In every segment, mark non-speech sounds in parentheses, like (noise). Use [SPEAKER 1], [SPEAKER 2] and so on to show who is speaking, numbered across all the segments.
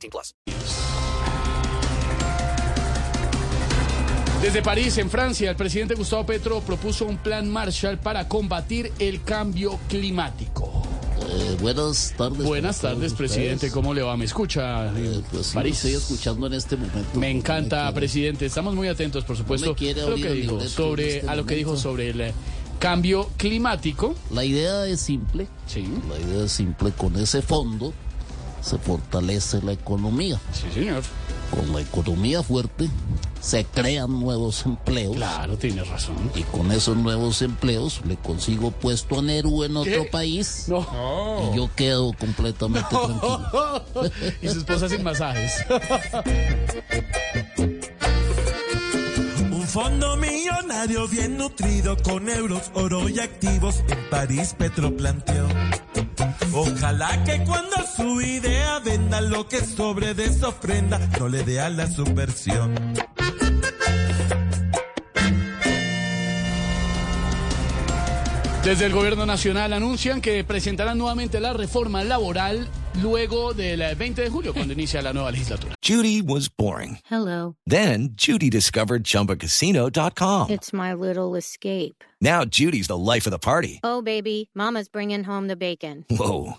[SPEAKER 1] 18 plus.
[SPEAKER 2] Desde París, en Francia, el presidente Gustavo Petro propuso un plan Marshall para combatir el cambio climático.
[SPEAKER 3] Eh, buenas tardes.
[SPEAKER 2] Buenas
[SPEAKER 3] ¿cómo
[SPEAKER 2] tardes, presidente.
[SPEAKER 3] ustedes?
[SPEAKER 2] ¿Cómo le va? ¿Me escucha?
[SPEAKER 3] Eh, pues sí,
[SPEAKER 2] París.
[SPEAKER 3] estoy escuchando en este momento.
[SPEAKER 2] Me encanta, presidente. Estamos muy atentos, por supuesto,
[SPEAKER 3] quiere
[SPEAKER 2] a lo que dijo sobre
[SPEAKER 3] en este
[SPEAKER 2] a lo que dijo sobre el cambio climático.
[SPEAKER 3] La idea es simple.
[SPEAKER 2] Sí.
[SPEAKER 3] La idea es simple. Con ese fondo se fortalece la economía.
[SPEAKER 2] Sí, señor.
[SPEAKER 3] Con la economía fuerte se crean nuevos empleos.
[SPEAKER 2] Claro, tiene razón.
[SPEAKER 3] Y con esos nuevos empleos le consigo puesto a Neru en otro
[SPEAKER 2] ¿Qué?
[SPEAKER 3] país.
[SPEAKER 2] No.
[SPEAKER 3] Y yo quedo completamente tranquilo. (laughs)
[SPEAKER 2] y su esposa sin masajes.
[SPEAKER 4] Un fondo millonario bien nutrido con euros, oro y activos en París Petro planteó. Ojalá que cuando su idea venda lo que sobre de esa ofrenda no le dé a la subversión.
[SPEAKER 2] Desde el gobierno nacional anuncian que presentarán nuevamente la reforma laboral luego del eh, 20 de julio, cuando inicia la nueva legislatura.
[SPEAKER 5] Judy was boring.
[SPEAKER 6] Hello.
[SPEAKER 5] Then Judy discovered ChumbaCasino.com.
[SPEAKER 6] It's my little escape.
[SPEAKER 5] Now Judy's the life of the party.
[SPEAKER 6] Oh, baby, Mama's bringing home the bacon.
[SPEAKER 5] Whoa,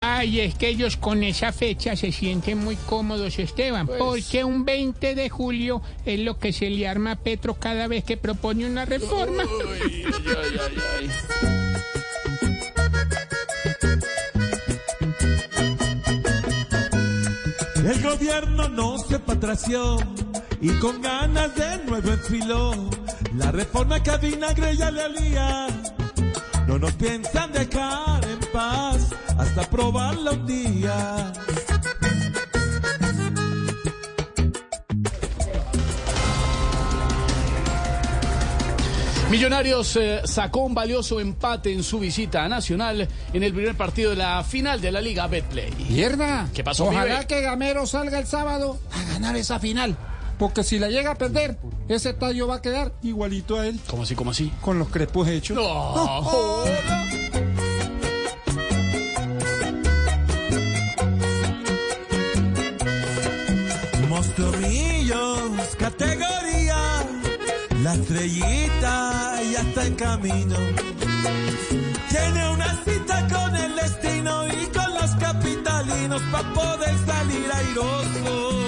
[SPEAKER 7] Ay, es que ellos con esa fecha se sienten muy cómodos, Esteban, porque un 20 de julio es lo que se le arma a Petro cada vez que propone una reforma.
[SPEAKER 2] Ay, ay, ay, ay.
[SPEAKER 4] El gobierno no se patració y con ganas de nuevo enfiló la reforma que a vinagre ya le alía. No nos piensan dejar probarla un día.
[SPEAKER 2] Millonarios eh, sacó un valioso empate en su visita a Nacional en el primer partido de la final de la Liga Betplay.
[SPEAKER 8] Mierda.
[SPEAKER 2] ¿Qué pasó,
[SPEAKER 8] Ojalá
[SPEAKER 2] pibe?
[SPEAKER 8] que Gamero salga el sábado a ganar esa final. Porque si la llega a perder, ese estadio va a quedar igualito a él,
[SPEAKER 2] ¿Cómo así, cómo así?
[SPEAKER 8] con los crepos hechos.
[SPEAKER 2] No. (laughs)
[SPEAKER 4] Monstruillos, la estrellita ya está en camino. Tiene una cita con el destino y con los capitalinos para poder salir airosos.